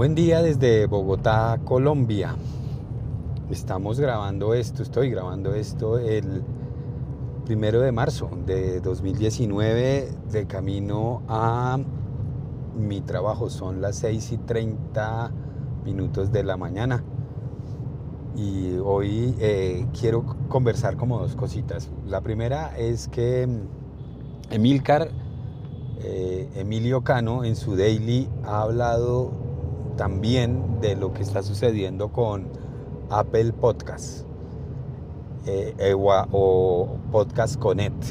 Buen día desde Bogotá, Colombia. Estamos grabando esto, estoy grabando esto el primero de marzo de 2019 de camino a mi trabajo. Son las 6 y 30 minutos de la mañana. Y hoy eh, quiero conversar como dos cositas. La primera es que Emilcar, eh, Emilio Cano, en su daily ha hablado también de lo que está sucediendo con Apple Podcast eh, eh, o Podcast Connect.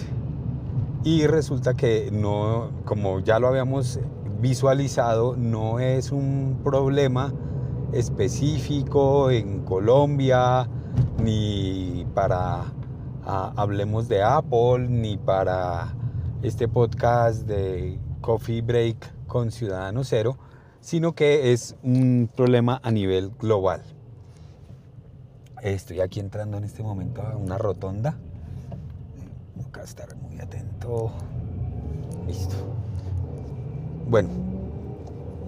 Y resulta que no, como ya lo habíamos visualizado, no es un problema específico en Colombia, ni para Hablemos de Apple, ni para este podcast de Coffee Break con Ciudadano Cero, sino que es un problema a nivel global. Estoy aquí entrando en este momento a una rotonda. Que estar muy atento. Listo. Bueno,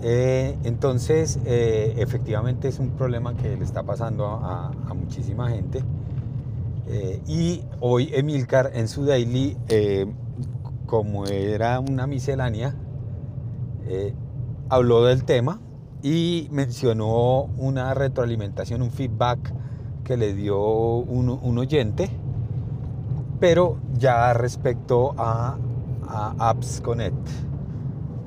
eh, entonces eh, efectivamente es un problema que le está pasando a, muchísima gente. Eh, y hoy Emilcar en su daily, como era una miscelánea, habló del tema y mencionó una retroalimentación, un feedback que le dio un, oyente, pero ya respecto a, Apps Connect.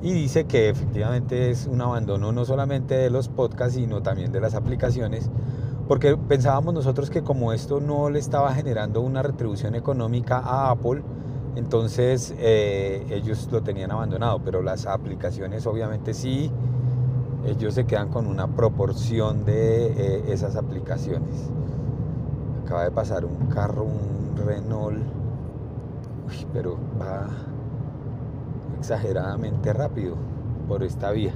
Y dice que efectivamente es un abandono no solamente de los podcasts, sino también de las aplicaciones, porque pensábamos nosotros que como esto no le estaba generando una retribución económica a Apple, entonces eh, ellos lo tenían abandonado, pero las aplicaciones obviamente sí, ellos se quedan con una proporción de eh, esas aplicaciones. Acaba de pasar un carro, un Renault, pero va exageradamente rápido por esta vía.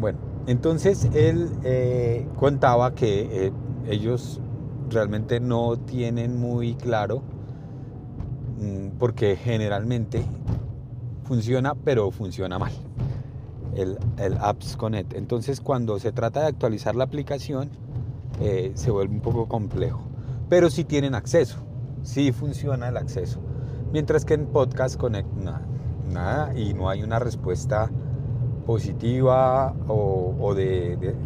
Bueno, entonces él eh, contaba que ellos realmente no tienen muy claro porque generalmente funciona, pero funciona mal. El, Apps Connect. Entonces, cuando se trata de actualizar la aplicación, eh, se vuelve un poco complejo. Pero si tienen acceso, sí funciona el acceso. Mientras que en Podcast Connect nada, y no hay una respuesta positiva o, de,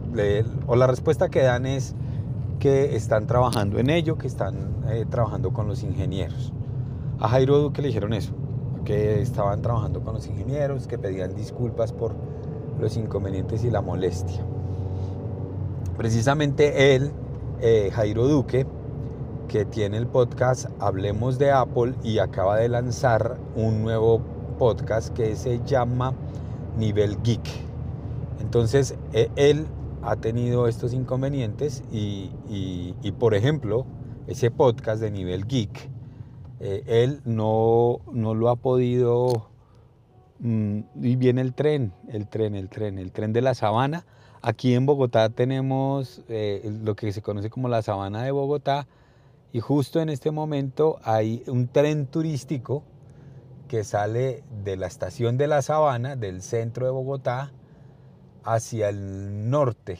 la respuesta que dan es que están trabajando en ello, que están eh, trabajando con los ingenieros. A Jairo Duque le dijeron eso, que estaban trabajando con los ingenieros, que pedían disculpas por los inconvenientes y la molestia. Precisamente él, eh, Jairo Duque, que tiene el podcast Hablemos de Apple y acaba de lanzar un nuevo podcast que se llama Nivel Geek. Entonces, e, él ha tenido estos inconvenientes y, y, por ejemplo, ese podcast de Nivel Geek eh, él no, lo ha podido... Mm, y viene el tren, el tren, el tren, el tren de la sabana. Aquí en Bogotá tenemos eh, lo que se conoce como la sabana de Bogotá y justo en este momento hay un tren turístico que sale de la estación de la sabana, del centro de Bogotá, hacia el norte,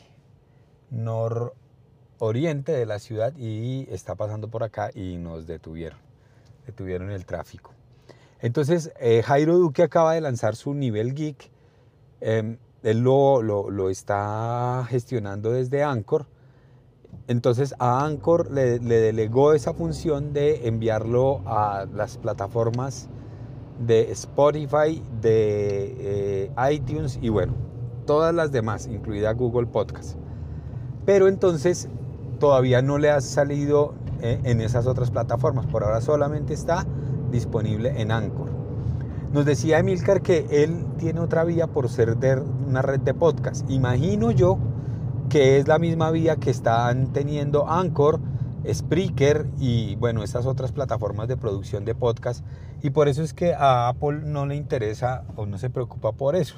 nororiente de la ciudad y está pasando por acá y nos detuvieron tuvieron el tráfico. Entonces, eh, Jairo Duque acaba de lanzar su nivel geek. Em, él lo, lo, está gestionando desde Anchor. Entonces a Anchor le, delegó esa función de enviarlo a las plataformas de Spotify, de eh, iTunes y bueno, todas las demás, incluida Google Podcast. Pero entonces todavía no le ha salido eh, en esas otras plataformas. Por ahora solamente está disponible en Anchor. Nos decía Emilcar que él tiene otra vía por ser de una red de podcast. Imagino yo que es la misma vía que están teniendo Anchor, Spreaker y bueno, esas otras plataformas de producción de podcast. Y por eso es que a Apple no le interesa o no se preocupa por eso.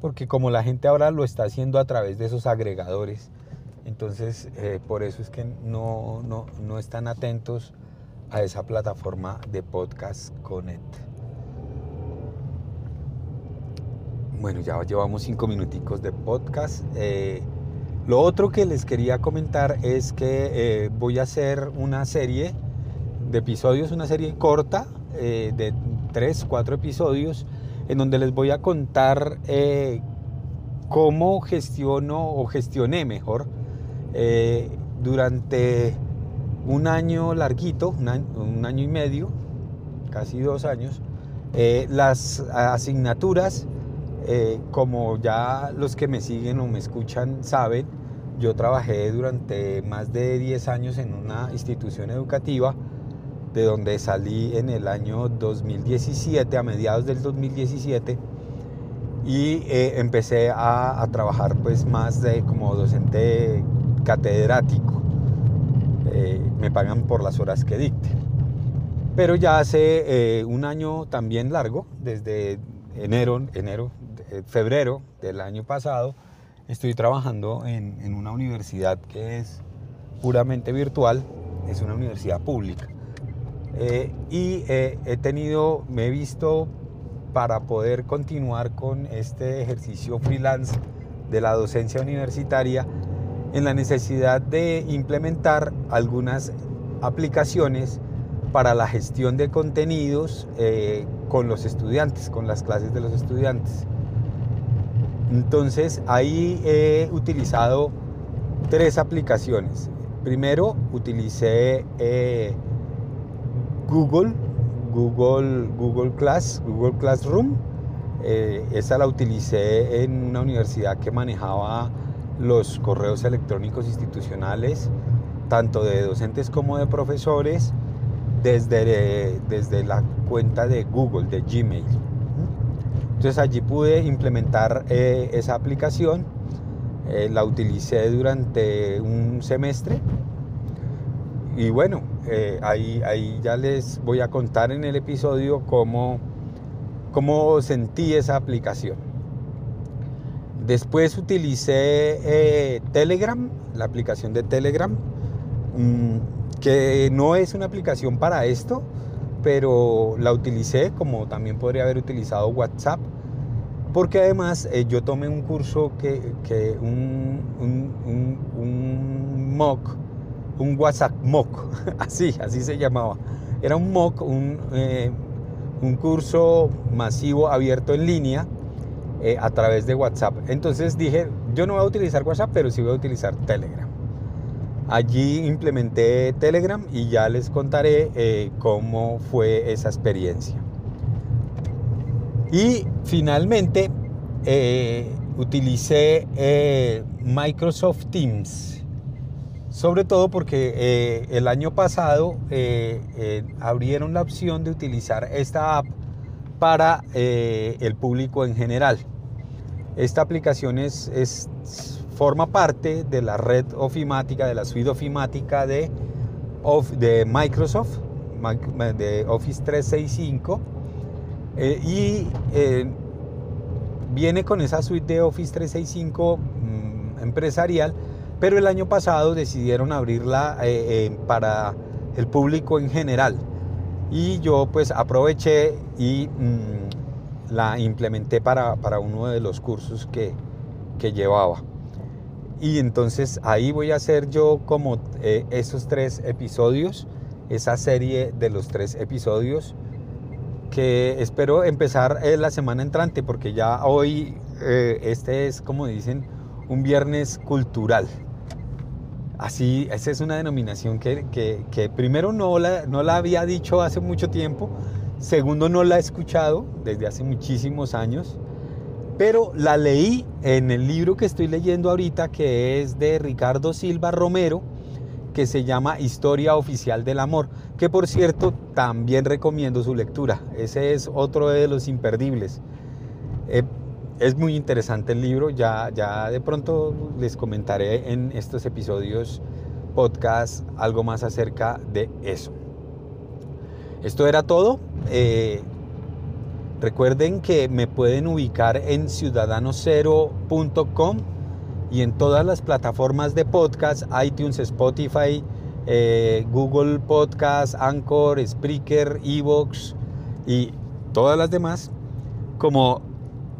Porque como la gente ahora lo está haciendo a través de esos agregadores, entonces, eh, por eso es que no, no, están atentos a esa plataforma de podcast Connect. bueno, ya llevamos cinco minuticos de podcast. Eh, lo otro que les quería comentar es que eh, voy a hacer una serie de episodios, una serie corta de tres, cuatro episodios, en donde les voy a contar cómo gestiono o gestioné mejor durante un año larguito, un año, y medio, casi dos años, las asignaturas eh, como ya los que me siguen o me escuchan saben, yo trabajé durante más de 10 años en una institución educativa, de donde salí en el año 2017, a mediados del 2017, y eh, empecé a, trabajar pues más de como docente catedrático. Eh, me pagan por las horas que dicte. Pero ya hace un año también largo, desde enero, enero eh, febrero del año pasado, estoy trabajando en, una universidad que es puramente virtual, es una universidad pública. Eh, y eh, he tenido, me he visto para poder continuar con este ejercicio freelance de la docencia universitaria en la necesidad de implementar algunas aplicaciones para la gestión de contenidos con los estudiantes, con las clases de los estudiantes. Entonces ahí he utilizado tres aplicaciones. Primero utilicé eh, Google, Google, Google Class, Google Classroom. Eh, esa la utilicé en una universidad que manejaba los correos electrónicos institucionales, tanto de docentes como de profesores, desde, desde la cuenta de Google, de Gmail. Entonces allí pude implementar eh, esa aplicación, eh, la utilicé durante un semestre y bueno, eh, ahí, ahí ya les voy a contar en el episodio cómo, cómo sentí esa aplicación. Después utilicé Telegram, la aplicación de Telegram, mm, que no es una aplicación para esto, pero la utilicé como también podría haber utilizado WhatsApp, porque además eh, yo tomé un curso que, un, un, un, MOOC, un WhatsApp MOOC, así, así se llamaba. Era un MOOC, eh, un, curso masivo abierto en línea eh, a través de WhatsApp. Entonces dije, yo no voy a utilizar WhatsApp, pero sí voy a utilizar Telegram. Allí implementé Telegram y ya les contaré eh, cómo fue esa experiencia. Y finalmente eh, utilicé Microsoft Teams, sobre todo porque el año pasado abrieron la opción de utilizar esta app para el público en general. Esta aplicación es, forma parte de la red ofimática, de la suite ofimática de, de Microsoft, de Office 365, eh, y eh, viene con esa suite de Office 365 mm, empresarial, pero el año pasado decidieron abrirla eh, para el público en general. Y yo pues aproveché y mm, la implementé para, uno de los cursos que, que llevaba. Y entonces ahí voy a hacer yo como eh, esos tres episodios, esa serie de los tres episodios que espero empezar eh, la semana entrante porque ya hoy eh, este es como dicen un viernes cultural. Así, esa es una denominación que, que, primero no la, no la había dicho hace mucho tiempo, segundo no la he escuchado desde hace muchísimos años pero la leí en el libro que estoy leyendo ahorita, que es de Ricardo Silva Romero, que se llama Historia Oficial del Amor, que por cierto también recomiendo su lectura. Ese es otro de los imperdibles. Eh, es muy interesante el libro, ya, ya de pronto les comentaré en estos episodios podcast algo más acerca de eso. Esto era todo. Eh, Recuerden que me pueden ubicar en ciudadanocero.com y en todas las plataformas de podcast, iTunes, Spotify, eh, Google Podcast, Anchor, Spreaker, Evox y todas las demás, como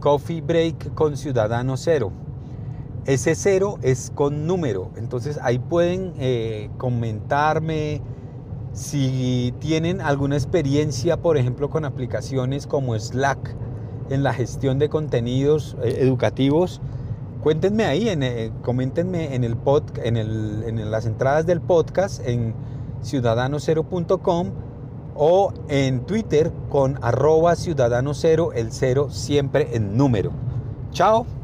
Coffee Break con Ciudadano Cero. Ese cero es con número, entonces ahí pueden eh, comentarme si tienen alguna experiencia, por ejemplo, con aplicaciones como Slack en la gestión de contenidos eh, educativos. Cuéntenme ahí, en, eh, coméntenme en, el pod, en, el, en las entradas del podcast en ciudadanocero.com o en Twitter con arroba ciudadano cero, el cero siempre en número. Chao.